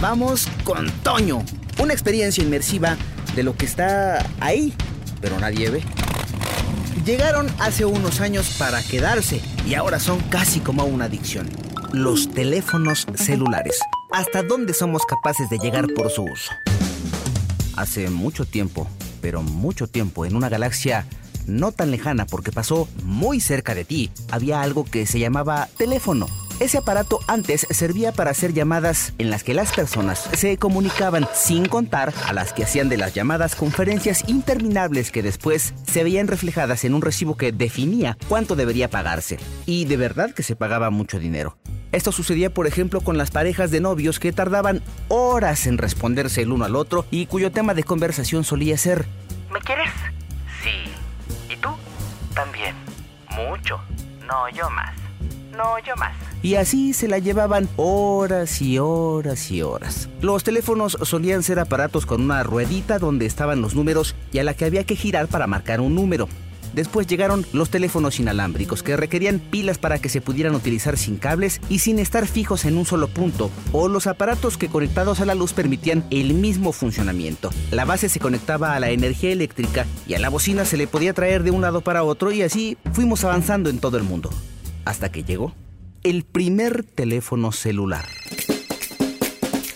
vamos con Toño. Una experiencia inmersiva de lo que está ahí, pero nadie ve. Llegaron hace unos años para quedarse y ahora son casi como una adicción. Los teléfonos celulares. ¿Hasta dónde somos capaces de llegar por su uso? Hace mucho tiempo, pero mucho tiempo, en una galaxia no tan lejana porque pasó muy cerca de ti, había algo que se llamaba teléfono. Ese aparato antes servía para hacer llamadas en las que las personas se comunicaban sin contar a las que hacían de las llamadas conferencias interminables que después se veían reflejadas en un recibo que definía cuánto debería pagarse. Y de verdad que se pagaba mucho dinero. Esto sucedía, por ejemplo, con las parejas de novios que tardaban horas en responderse el uno al otro y cuyo tema de conversación solía ser ¿Me quieres? Sí. ¿Y tú? También. Mucho. No, yo más. No, yo más. Y así se la llevaban horas y horas y horas. Los teléfonos solían ser aparatos con una ruedita donde estaban los números y a la que había que girar para marcar un número. Después llegaron los teléfonos inalámbricos que requerían pilas para que se pudieran utilizar sin cables y sin estar fijos en un solo punto, o los aparatos que conectados a la luz permitían el mismo funcionamiento. La base se conectaba a la energía eléctrica y a la bocina se le podía traer de un lado para otro y así fuimos avanzando en todo el mundo. Hasta que llegó el primer teléfono celular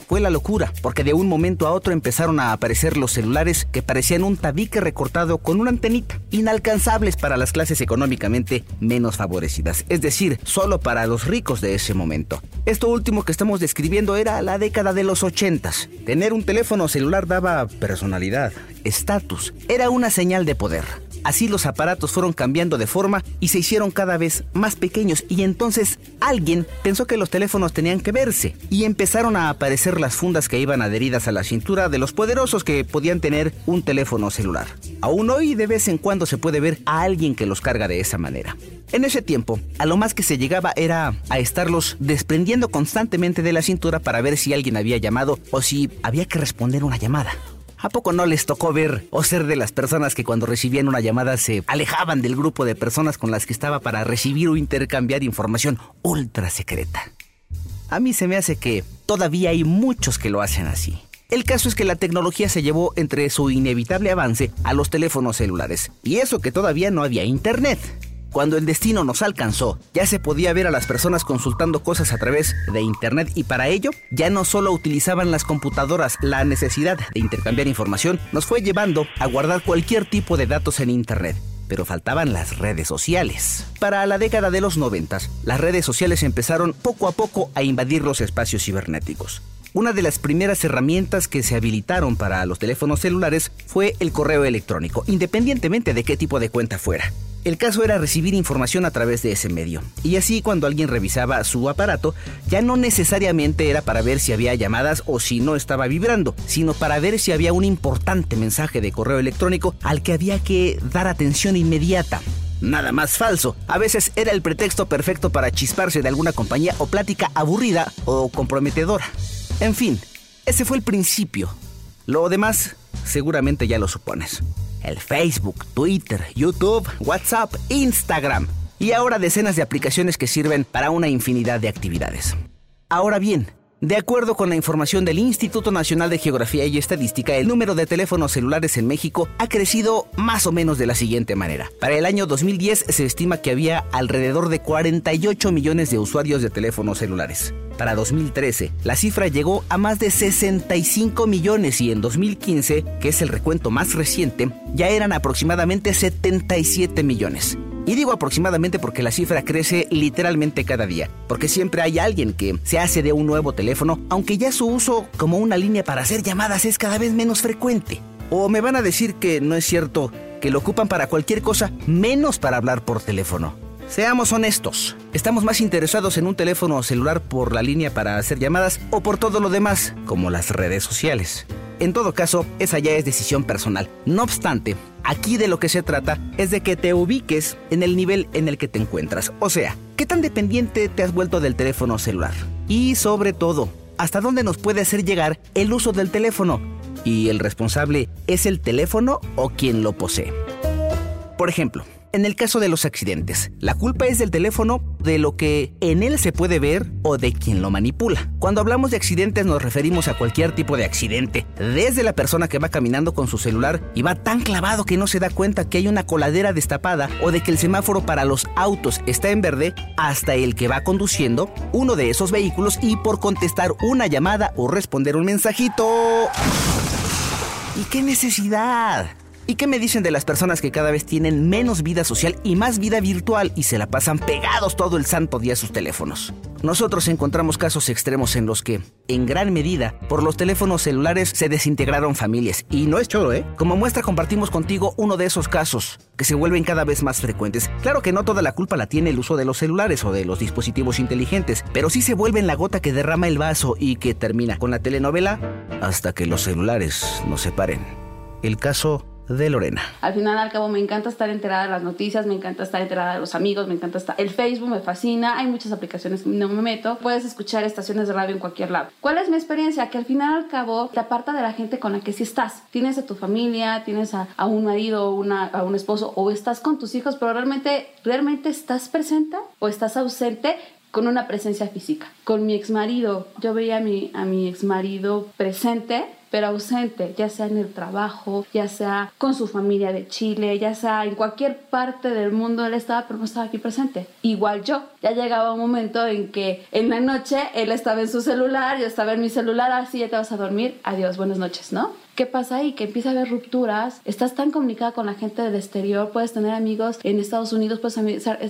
fue la locura, porque de un momento a otro empezaron a aparecer los celulares que parecían un tabique recortado con una antenita, inalcanzables para las clases económicamente menos favorecidas, es decir, solo para los ricos de ese momento. Esto último que estamos describiendo era la década de los ochentas. Tener un teléfono celular daba personalidad, estatus, era una señal de poder. Así los aparatos fueron cambiando de forma y se hicieron cada vez más pequeños y entonces alguien pensó que los teléfonos tenían que verse y empezaron a aparecer las fundas que iban adheridas a la cintura de los poderosos que podían tener un teléfono celular. Aún hoy de vez en cuando se puede ver a alguien que los carga de esa manera. En ese tiempo, a lo más que se llegaba era a estarlos desprendiendo constantemente de la cintura para ver si alguien había llamado o si había que responder una llamada. ¿A poco no les tocó ver o ser de las personas que cuando recibían una llamada se alejaban del grupo de personas con las que estaba para recibir o intercambiar información ultra secreta? A mí se me hace que todavía hay muchos que lo hacen así. El caso es que la tecnología se llevó entre su inevitable avance a los teléfonos celulares, y eso que todavía no había internet. Cuando el destino nos alcanzó, ya se podía ver a las personas consultando cosas a través de Internet y para ello ya no solo utilizaban las computadoras, la necesidad de intercambiar información nos fue llevando a guardar cualquier tipo de datos en Internet. Pero faltaban las redes sociales. Para la década de los 90, las redes sociales empezaron poco a poco a invadir los espacios cibernéticos. Una de las primeras herramientas que se habilitaron para los teléfonos celulares fue el correo electrónico, independientemente de qué tipo de cuenta fuera. El caso era recibir información a través de ese medio. Y así cuando alguien revisaba su aparato, ya no necesariamente era para ver si había llamadas o si no estaba vibrando, sino para ver si había un importante mensaje de correo electrónico al que había que dar atención inmediata. Nada más falso. A veces era el pretexto perfecto para chisparse de alguna compañía o plática aburrida o comprometedora. En fin, ese fue el principio. Lo demás seguramente ya lo supones el Facebook, Twitter, YouTube, WhatsApp, Instagram y ahora decenas de aplicaciones que sirven para una infinidad de actividades. Ahora bien, de acuerdo con la información del Instituto Nacional de Geografía y Estadística, el número de teléfonos celulares en México ha crecido más o menos de la siguiente manera. Para el año 2010 se estima que había alrededor de 48 millones de usuarios de teléfonos celulares. Para 2013, la cifra llegó a más de 65 millones y en 2015, que es el recuento más reciente, ya eran aproximadamente 77 millones. Y digo aproximadamente porque la cifra crece literalmente cada día, porque siempre hay alguien que se hace de un nuevo teléfono, aunque ya su uso como una línea para hacer llamadas es cada vez menos frecuente. O me van a decir que no es cierto, que lo ocupan para cualquier cosa, menos para hablar por teléfono. Seamos honestos, ¿estamos más interesados en un teléfono celular por la línea para hacer llamadas o por todo lo demás, como las redes sociales? En todo caso, esa ya es decisión personal. No obstante, aquí de lo que se trata es de que te ubiques en el nivel en el que te encuentras. O sea, ¿qué tan dependiente te has vuelto del teléfono celular? Y sobre todo, ¿hasta dónde nos puede hacer llegar el uso del teléfono? ¿Y el responsable es el teléfono o quien lo posee? Por ejemplo, En el caso de los accidentes, la culpa es del teléfono, de lo que en él se puede ver o de quien lo manipula. Cuando hablamos de accidentes nos referimos a cualquier tipo de accidente, desde la persona que va caminando con su celular y va tan clavado que no se da cuenta que hay una coladera destapada o de que el semáforo para los autos está en verde, hasta el que va conduciendo uno de esos vehículos y por contestar una llamada o responder un mensajito... ¿Y qué necesidad? ¿Y qué me dicen de las personas que cada vez tienen menos vida social y más vida virtual y se la pasan pegados todo el santo día a sus teléfonos? Nosotros encontramos casos extremos en los que, en gran medida, por los teléfonos celulares se desintegraron familias. Y no es choro, ¿eh? Como muestra compartimos contigo uno de esos casos, que se vuelven cada vez más frecuentes. Claro que no toda la culpa la tiene el uso de los celulares o de los dispositivos inteligentes, pero sí se vuelven la gota que derrama el vaso y que termina con la telenovela hasta que los celulares nos separen. El caso de Lorena. Al final, al cabo, me encanta estar enterada de las noticias, me encanta estar enterada de los amigos, me encanta estar... El Facebook me fascina, hay muchas aplicaciones que no me meto, puedes escuchar estaciones de radio en cualquier lado. ¿Cuál es mi experiencia? Que al final, al cabo, te aparta de la gente con la que sí estás. Tienes a tu familia, tienes a, un marido, una, a un esposo, o estás con tus hijos, pero realmente, realmente estás presente o estás ausente con una presencia física. Con mi ex marido, yo veía a mi, a mi ex marido presente, pero ausente, ya sea en el trabajo, ya sea con su familia de Chile, ya sea en cualquier parte del mundo, él estaba, pero no estaba aquí presente. Igual yo, ya llegaba un momento en que en la noche él estaba en su celular, yo estaba en mi celular, así ya te vas a dormir, adiós, buenas noches, ¿no? ¿Qué pasa ahí? Que empieza a haber rupturas, estás tan comunicada con la gente del exterior, puedes tener amigos en Estados Unidos, puedes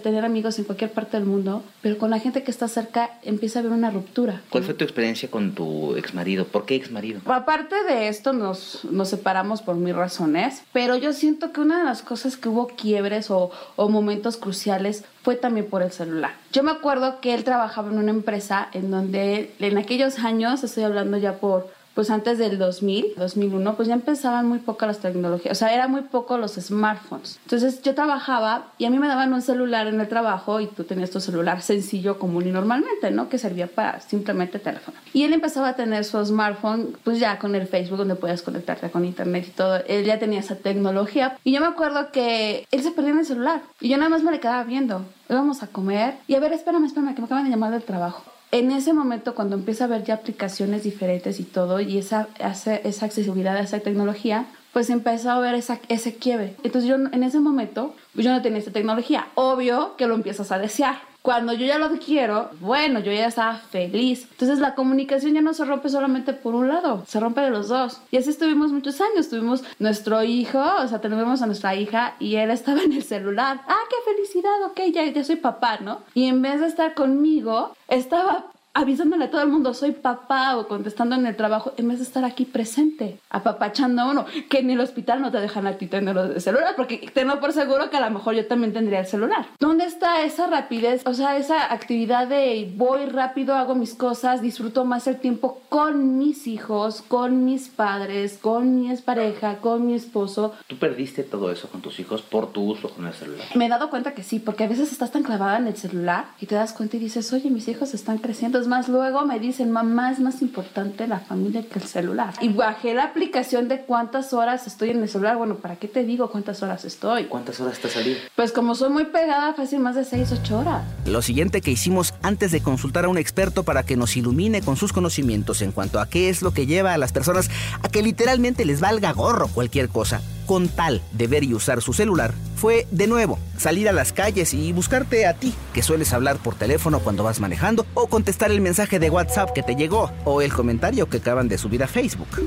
tener amigos en cualquier parte del mundo, pero con la gente que está cerca empieza a haber una ruptura. ¿Cuál fue tu experiencia con tu ex marido? ¿Por qué ex marido? Aparte de esto, nos, nos separamos por mil razones, pero yo siento que una de las cosas que hubo quiebres o, o momentos cruciales fue también por el celular. Yo me acuerdo que él trabajaba en una empresa en donde en aquellos años, estoy hablando ya por pues antes del 2000, 2001, pues ya empezaban muy poco las tecnologías, o sea, era muy poco los smartphones. Entonces yo trabajaba y a mí me daban un celular en el trabajo y tú tenías tu celular sencillo, común y normalmente, ¿no? Que servía para simplemente teléfono. Y él empezaba a tener su smartphone, pues ya con el Facebook donde puedes conectarte con internet y todo. Él ya tenía esa tecnología. Y yo me acuerdo que él se perdía en el celular y yo nada más me le quedaba viendo. Íbamos a comer y a ver, espérame, espérame, que me acaban de llamar del trabajo en ese momento, cuando empieza a ver ya aplicaciones diferentes y todo, y esa, esa accesibilidad a esa tecnología, pues empezó a ver esa, ese quiebre. Entonces yo en ese momento, pues yo no tenía esa tecnología. Obvio que lo empiezas a desear. Cuando yo ya lo quiero, bueno, yo ya estaba feliz. Entonces la comunicación ya no se rompe solamente por un lado, se rompe de los dos. Y así estuvimos muchos años. Tuvimos nuestro hijo, o sea, tenemos a nuestra hija y él estaba en el celular. Ah, qué felicidad, ok, ya, ya soy papá, ¿no? Y en vez de estar conmigo, estaba avisándole a todo el mundo, soy papá o contestando en el trabajo, en vez de estar aquí presente, apapachando a uno, que en el hospital no te dejan a ti tener el celular, porque tengo por seguro que a lo mejor yo también tendría el celular. ¿Dónde está esa rapidez? O sea, esa actividad de voy rápido, hago mis cosas, disfruto más el tiempo con mis hijos, con mis padres, con mi pareja, con mi esposo. ¿Tú perdiste todo eso con tus hijos por tu uso con el celular? Me he dado cuenta que sí, porque a veces estás tan clavada en el celular y te das cuenta y dices, oye, mis hijos están creciendo más, luego me dicen, mamá, es más importante la familia que el celular. Y bajé la aplicación de cuántas horas estoy en el celular. Bueno, ¿para qué te digo cuántas horas estoy? ¿Cuántas horas te salido? Pues como soy muy pegada, fácil más de 6, 8 horas. Lo siguiente que hicimos antes de consultar a un experto para que nos ilumine con sus conocimientos en cuanto a qué es lo que lleva a las personas a que literalmente les valga gorro cualquier cosa con tal de ver y usar su celular fue, de nuevo, salir a las calles y buscarte a ti, que sueles hablar por teléfono cuando vas manejando, o contestar el mensaje de WhatsApp que te llegó, o el comentario que acaban de subir a Facebook.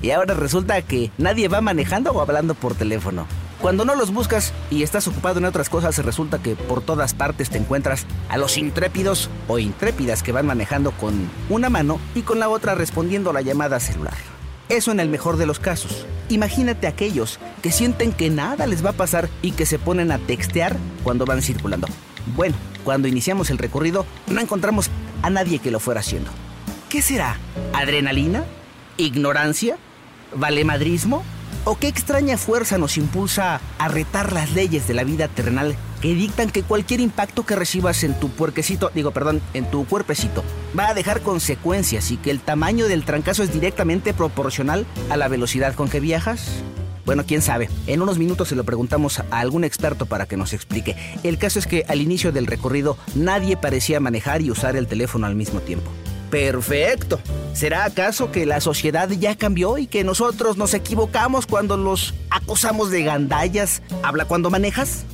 y ahora resulta que nadie va manejando o hablando por teléfono. Cuando no los buscas y estás ocupado en otras cosas, resulta que por todas partes te encuentras a los intrépidos o intrépidas que van manejando con una mano y con la otra respondiendo a la llamada celular. Eso en el mejor de los casos. Imagínate aquellos que sienten que nada les va a pasar y que se ponen a textear cuando van circulando. Bueno, cuando iniciamos el recorrido no encontramos a nadie que lo fuera haciendo. ¿Qué será? ¿Adrenalina? ¿Ignorancia? ¿Valemadrismo? ¿O qué extraña fuerza nos impulsa a retar las leyes de la vida terrenal que dictan que cualquier impacto que recibas en tu puerquecito, digo, perdón, en tu cuerpecito, va a dejar consecuencias y que el tamaño del trancazo es directamente proporcional a la velocidad con que viajas? Bueno, quién sabe. En unos minutos se lo preguntamos a algún experto para que nos explique. El caso es que al inicio del recorrido nadie parecía manejar y usar el teléfono al mismo tiempo. Perfecto. ¿Será acaso que la sociedad ya cambió y que nosotros nos equivocamos cuando los acosamos de gandallas? ¿Habla cuando manejas?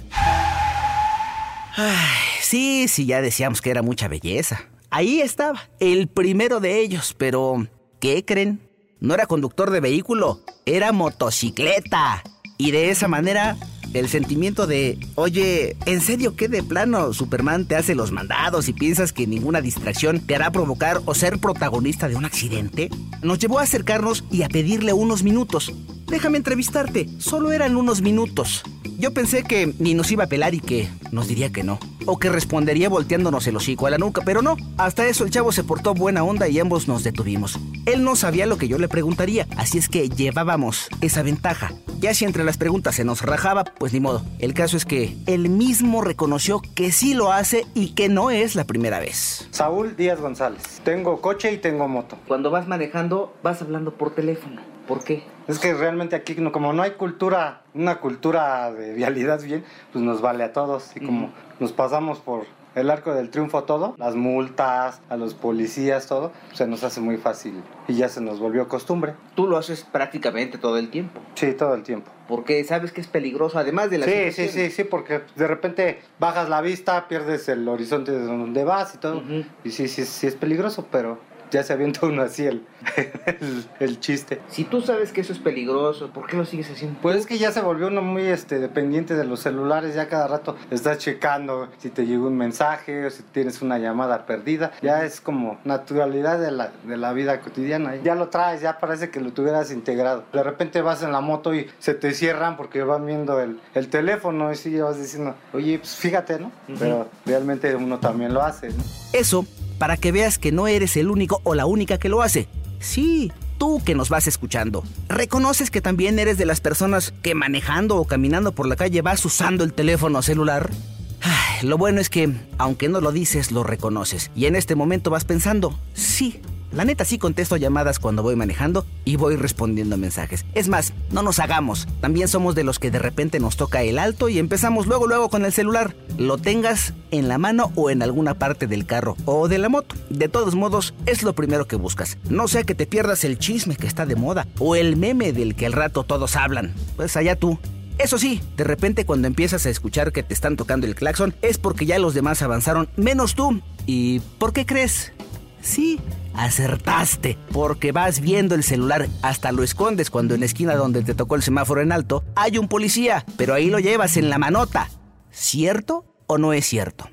Sí, sí, ya decíamos que era mucha belleza. Ahí estaba, el primero de ellos, pero ¿qué creen? No era conductor de vehículo, era motocicleta. Y de esa manera, el sentimiento de, oye, ¿en serio qué de plano Superman te hace los mandados y piensas que ninguna distracción te hará provocar o ser protagonista de un accidente? Nos llevó a acercarnos y a pedirle unos minutos. Déjame entrevistarte, solo eran unos minutos. Yo pensé que ni nos iba a pelar y que nos diría que no. O que respondería volteándonos el hocico a la nuca, pero no. Hasta eso el chavo se portó buena onda y ambos nos detuvimos. Él no sabía lo que yo le preguntaría, así es que llevábamos esa ventaja. Ya si entre las preguntas se nos rajaba, pues ni modo. El caso es que él mismo reconoció que sí lo hace y que no es la primera vez. Saúl Díaz González. Tengo coche y tengo moto. Cuando vas manejando, vas hablando por teléfono. ¿Por qué? Es que realmente aquí, como no hay cultura, una cultura de vialidad bien, pues nos vale a todos. Y como nos pasamos por el arco del triunfo todo, las multas, a los policías, todo, se nos hace muy fácil y ya se nos volvió costumbre. Tú lo haces prácticamente todo el tiempo. Sí, todo el tiempo. Porque sabes que es peligroso, además de la Sí, sí, sí, sí, porque de repente bajas la vista, pierdes el horizonte de donde vas y todo. Y sí, sí, sí es peligroso, pero ya se avienta uno así el, el, el chiste. Si tú sabes que eso es peligroso, ¿por qué lo sigues haciendo? Pues es que ya se volvió uno muy este, dependiente de los celulares, ya cada rato estás checando si te llegó un mensaje o si tienes una llamada perdida, ya es como naturalidad de la, de la vida cotidiana, ya lo traes, ya parece que lo tuvieras integrado. De repente vas en la moto y se te cierran porque van viendo el, el teléfono y sí vas diciendo, oye, pues fíjate, ¿no? Pero realmente uno también lo hace, ¿no? Eso para que veas que no eres el único o la única que lo hace. Sí, tú que nos vas escuchando. ¿Reconoces que también eres de las personas que manejando o caminando por la calle vas usando el teléfono celular? Lo bueno es que, aunque no lo dices, lo reconoces. Y en este momento vas pensando, sí, la neta sí contesto llamadas cuando voy manejando y voy respondiendo mensajes. Es más, no nos hagamos. También somos de los que de repente nos toca el alto y empezamos luego luego con el celular. Lo tengas en la mano o en alguna parte del carro o de la moto. De todos modos, es lo primero que buscas. No sea que te pierdas el chisme que está de moda o el meme del que al rato todos hablan. Pues allá tú. Eso sí, de repente cuando empiezas a escuchar que te están tocando el claxon es porque ya los demás avanzaron, menos tú. ¿Y por qué crees? Sí, acertaste, porque vas viendo el celular, hasta lo escondes cuando en la esquina donde te tocó el semáforo en alto hay un policía, pero ahí lo llevas en la manota. ¿Cierto o no es cierto?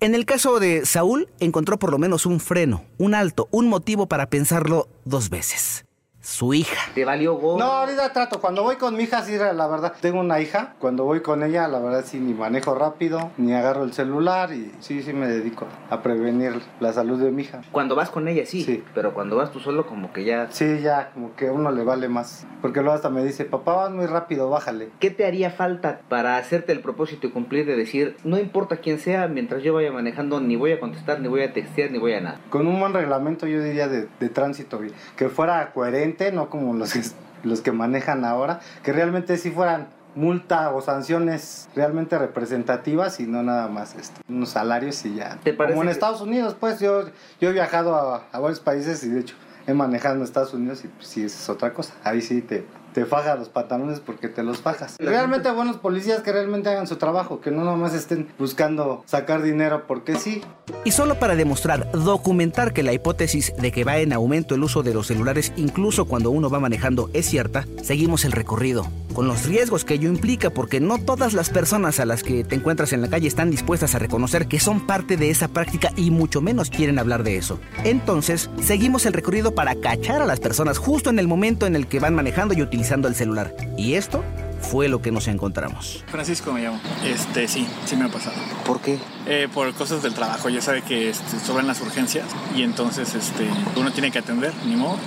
En el caso de Saúl, encontró por lo menos un freno, un alto, un motivo para pensarlo dos veces. Su hija. ¿Te valió go? No, ahorita trato. Cuando voy con mi hija, sí, la verdad, tengo una hija. Cuando voy con ella, la verdad, sí, ni manejo rápido, ni agarro el celular y sí, sí me dedico a prevenir la salud de mi hija. Cuando vas con ella, sí, Sí. Pero cuando vas tú solo, como que ya... Sí, ya, como que a uno le vale más. Porque luego hasta me dice, papá, vas muy rápido, bájale. ¿Qué te haría falta para hacerte el propósito y cumplir de decir, no importa quién sea, mientras yo vaya manejando, ni voy a contestar, ni voy a textear, ni voy a nada? Con un buen reglamento, yo diría, de, de tránsito, que fuera coherente, no como los que, los que manejan ahora, que realmente sí fueran multa o sanciones realmente representativas y no nada más este, unos salarios y ya. ¿Te Como en que- Estados Unidos, pues yo, yo he viajado a, a varios países y de hecho he manejado en Estados Unidos y pues, sí, esa es otra cosa. Ahí sí te, te faja los pantalones porque te los fajas. Realmente buenos policías que realmente hagan su trabajo, que no nomás estén buscando sacar dinero porque sí. Y solo para demostrar, documentar que la hipótesis de que va en aumento el uso de los celulares incluso cuando uno va manejando es cierta, seguimos el recorrido, con los riesgos que ello implica porque no todas las personas a las que te encuentras en la calle están dispuestas a reconocer que son parte de esa práctica y mucho menos quieren hablar de eso. Entonces, seguimos el recorrido para cachar a las personas justo en el momento en el que van manejando y utilizando el celular. Y esto fue lo que nos encontramos. Francisco me llamo. Este, sí, sí me ha pasado. ¿Por qué? Eh, por cosas del trabajo, ya sabe que este, sobran las urgencias y entonces este, uno tiene que atender, ni modo.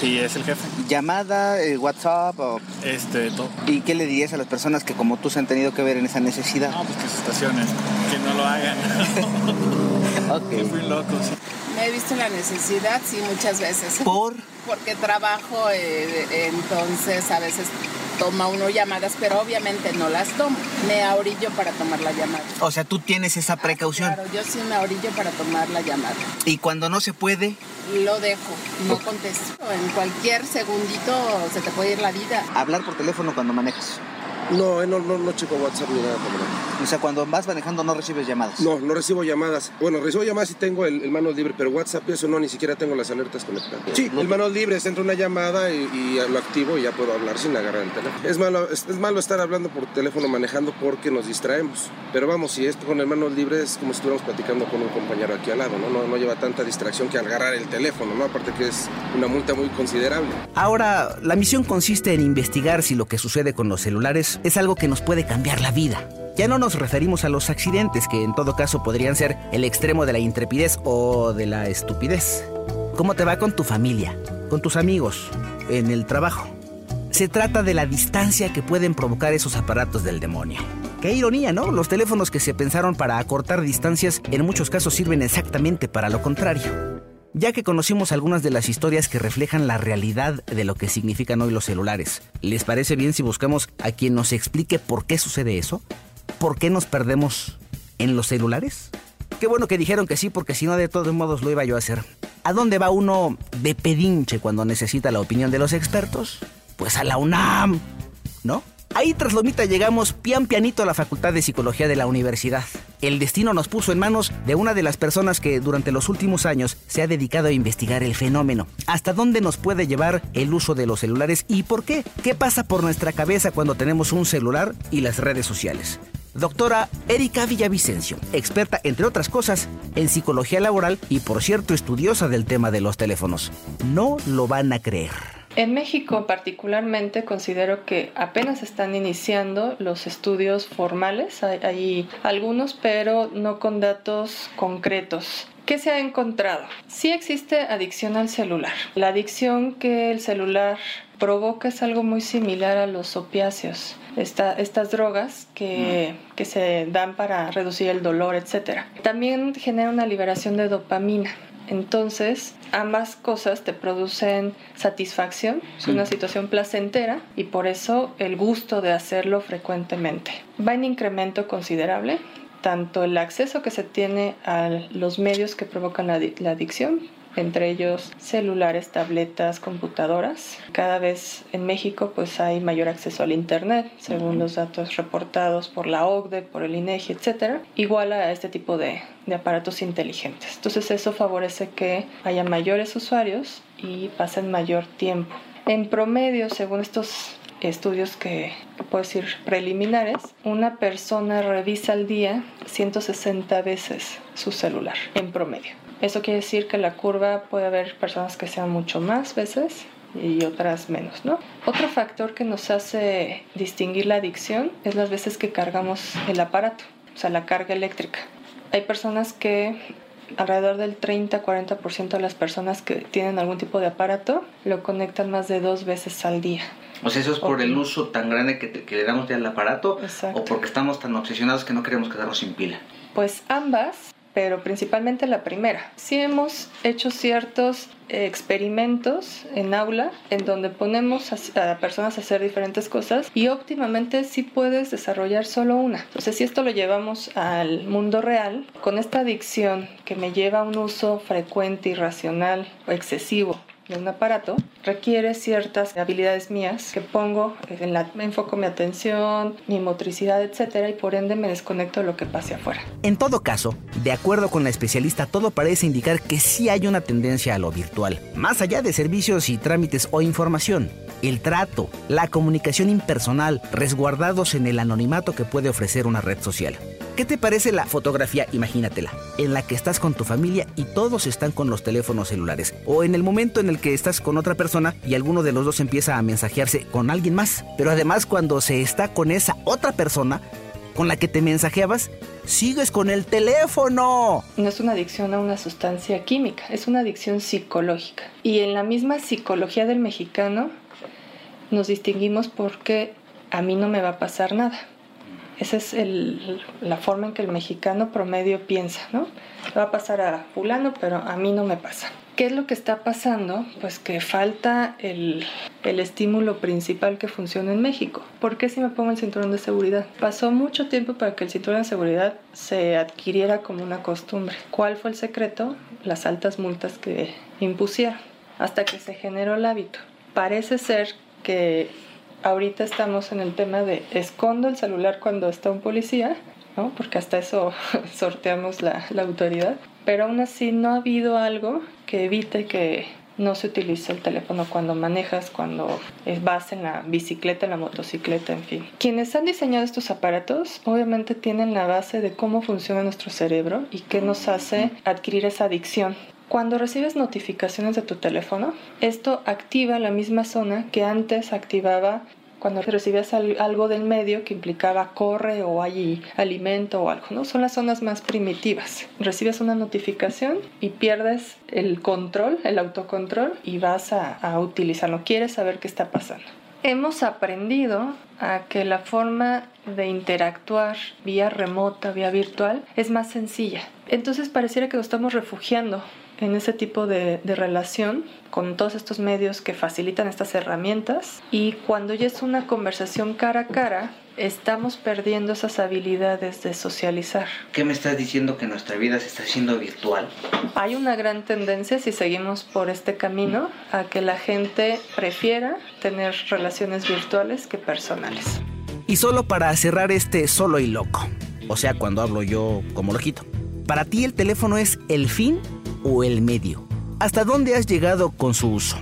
Sí, es el jefe. Llamada, eh, WhatsApp, o- Este, todo. ¿y qué le dirías a las personas que como tú se han tenido que ver en esa necesidad? No, pues que se estacionen, que no lo hagan. que Ok. fui loco, sí. Me he visto la necesidad, sí, muchas veces. ¿Por? Porque trabajo, eh, entonces a veces toma uno llamadas, pero obviamente no las tomo. Me ahorillo para tomar la llamada. O sea, tú tienes esa precaución. Claro, yo sí me ahorillo para tomar la llamada. Y cuando no se puede, Lo dejo, no contesto. En cualquier segundito se te puede ir la vida. hablar por teléfono cuando manejas. No, eh, no, no, no checo WhatsApp ni nada, camarada. O sea, cuando vas manejando no recibes llamadas. No, no recibo llamadas. Bueno, recibo llamadas y tengo el, el manos libre, pero WhatsApp eso no, ni siquiera tengo las alertas conectadas. Sí, el manos libre, entra una llamada y, y lo activo y ya puedo hablar sin agarrar el teléfono. Es malo, es, es malo estar hablando por teléfono manejando porque nos distraemos. Pero vamos, si esto con el manos libre es como si estuviéramos platicando con un compañero aquí al lado, ¿no? No, no lleva tanta distracción que al agarrar el teléfono, ¿no? Aparte que es una multa muy considerable. Ahora, la misión consiste en investigar si lo que sucede con los celulares es algo que nos puede cambiar la vida. Ya no nos referimos a los accidentes, que en todo caso podrían ser el extremo de la intrepidez o de la estupidez. ¿Cómo te va con tu familia, con tus amigos, en el trabajo? Se trata de la distancia que pueden provocar esos aparatos del demonio. Qué ironía, ¿no? Los teléfonos que se pensaron para acortar distancias en muchos casos sirven exactamente para lo contrario. Ya que conocimos algunas de las historias que reflejan la realidad de lo que significan hoy los celulares, ¿les parece bien si buscamos a quien nos explique por qué sucede eso? ¿Por qué nos perdemos en los celulares? Qué bueno que dijeron que sí, porque si no, de todos modos lo iba yo a hacer. ¿A dónde va uno de pedinche cuando necesita la opinión de los expertos? Pues a la UNAM, ¿no? Ahí tras Lomita llegamos pian pianito a la Facultad de Psicología de la universidad. El destino nos puso en manos de una de las personas que durante los últimos años se ha dedicado a investigar el fenómeno. ¿Hasta dónde nos puede llevar el uso de los celulares y por qué? ¿Qué pasa por nuestra cabeza cuando tenemos un celular y las redes sociales? Doctora Erika Villavicencio, experta entre otras cosas en psicología laboral y por cierto estudiosa del tema de los teléfonos. No lo van a creer. En México particularmente considero que apenas están iniciando los estudios formales, hay, algunos, pero no con datos concretos. ¿Qué se ha encontrado? Sí existe adicción al celular. La adicción que el celular provoca es algo muy similar a los opiáceos. Esta- estas drogas que, que se dan para reducir el dolor, etc. También genera una liberación de dopamina. Entonces, ambas cosas te producen satisfacción, es una situación placentera y por eso el gusto de hacerlo frecuentemente. Va en incremento considerable, tanto el acceso que se tiene a los medios que provocan la adicción, entre ellos celulares, tabletas, computadoras. Cada vez en México pues hay mayor acceso al internet, según los datos reportados por la OCDE, por el INEGI, etcétera, igual a este tipo de, de aparatos inteligentes. Entonces eso favorece que haya mayores usuarios y pasen mayor tiempo. En promedio, según estos estudios que puedo decir preliminares, una persona revisa al día 160 veces su celular en promedio. Eso quiere decir que la curva puede haber personas que sean mucho más veces y otras menos, ¿no? Otro factor que nos hace distinguir la adicción es las veces que cargamos el aparato, o sea, la carga eléctrica. Hay personas que alrededor del 30-40% de las personas que tienen algún tipo de aparato lo conectan más de dos veces al día. O sea, eso es por el uso tan grande que, te- que le damos ya al aparato Exacto. o porque estamos tan obsesionados que no queremos quedarnos sin pila. Pues ambas, pero principalmente la primera. Sí hemos hecho ciertos eh, experimentos en aula en donde ponemos a, a personas a hacer diferentes cosas y óptimamente sí puedes desarrollar solo una. Entonces, si esto lo llevamos al mundo real, con esta adicción que me lleva a un uso frecuente, irracional o excesivo de un aparato requiere ciertas habilidades mías que pongo en la enfoco mi atención, mi motricidad, etcétera, y por ende me desconecto de lo que pase afuera. En todo caso, de acuerdo con la especialista, todo parece indicar que sí hay una tendencia a lo virtual, más allá de servicios y trámites o información. El trato, la comunicación impersonal, resguardados en el anonimato que puede ofrecer una red social. ¿Qué te parece la fotografía, imagínatela, en la que estás con tu familia y todos están con los teléfonos celulares? O en el momento en el que estás con otra persona y alguno de los dos empieza a mensajearse con alguien más. Pero además cuando se está con esa otra persona, con la que te mensajeabas, sigues con el teléfono. No es una adicción a una sustancia química, es una adicción psicológica. Y en la misma psicología del mexicano nos distinguimos porque a mí no me va a pasar nada. Esa es la forma en que el mexicano promedio piensa, ¿no? Va a pasar a fulano, pero a mí no me pasa. ¿Qué es lo que está pasando? Pues que falta el, el, estímulo principal que funciona en México. ¿Por qué si me pongo el cinturón de seguridad? Pasó mucho tiempo para que el cinturón de seguridad se adquiriera como una costumbre. ¿Cuál fue el secreto? Las altas multas que impusieron, hasta que se generó el hábito. Parece ser que ahorita estamos en el tema de escondo el celular cuando está un policía, ¿no? porque hasta eso sorteamos la, la autoridad, pero aún así no ha habido algo que evite que no se utilice el teléfono cuando manejas, cuando vas en la bicicleta, en la motocicleta, en fin. Quienes han diseñado estos aparatos obviamente tienen la base de cómo funciona nuestro cerebro y qué nos hace adquirir esa adicción. Cuando recibes notificaciones de tu teléfono, esto activa la misma zona que antes activaba cuando recibías algo del medio que implicaba corre o hay alimento o algo, ¿no? Son las zonas más primitivas. Recibes una notificación y pierdes el control, el autocontrol y vas a, a utilizarlo. Quieres saber qué está pasando. Hemos aprendido a que la forma de interactuar vía remota, vía virtual, es más sencilla. Entonces pareciera que nos estamos refugiando en ese tipo de, de, relación con todos estos medios que facilitan estas herramientas y cuando ya es una conversación cara a cara estamos perdiendo esas habilidades de socializar. ¿Qué me estás diciendo que nuestra vida se está haciendo virtual? Hay una gran tendencia si seguimos por este camino a que la gente prefiera tener relaciones virtuales que personales. Y solo para cerrar este solo y loco, o sea, cuando hablo yo como loquito. Para ti el teléfono es el fin o el medio? ¿Hasta dónde has llegado con su uso?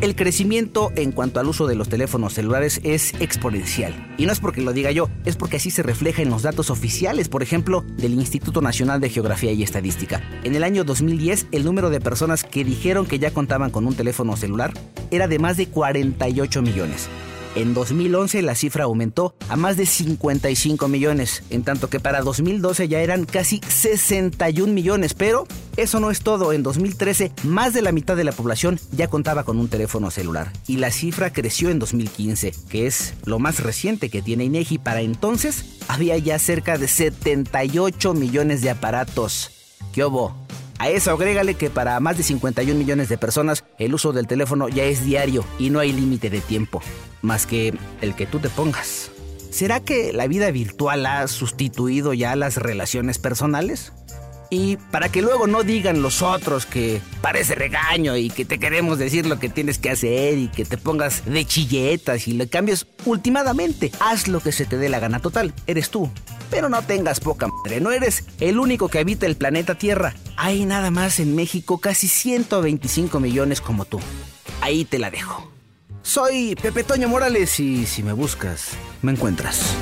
El crecimiento en cuanto al uso de los teléfonos celulares es exponencial. Y no es porque lo diga yo, es porque así se refleja en los datos oficiales, por ejemplo, del Instituto Nacional de Geografía y Estadística. En el año 2010, el número de personas que dijeron que ya contaban con un teléfono celular era de más de 48 millones. En 2011 la cifra aumentó a más de 55 millones, en tanto que para 2012 ya eran casi 61 millones, pero eso no es todo. En 2013 más de la mitad de la población ya contaba con un teléfono celular y la cifra creció en 2015, que es lo más reciente que tiene INEGI. Para entonces había ya cerca de 78 millones de aparatos. ¿Qué hubo? A eso agrégale que para más de 51 millones de personas el uso del teléfono ya es diario y no hay límite de tiempo, más que el que tú te pongas. ¿Será que la vida virtual ha sustituido ya las relaciones personales? Y para que luego no digan los otros que parece regaño y que te queremos decir lo que tienes que hacer y que te pongas de chilletas y le cambies últimamente, haz lo que se te dé la gana total, eres tú. Pero no tengas poca madre, no eres el único que habita el planeta Tierra. Hay nada más en México casi 125 millones como tú. Ahí te la dejo. Soy Pepe Toño Morales y si me buscas, me encuentras.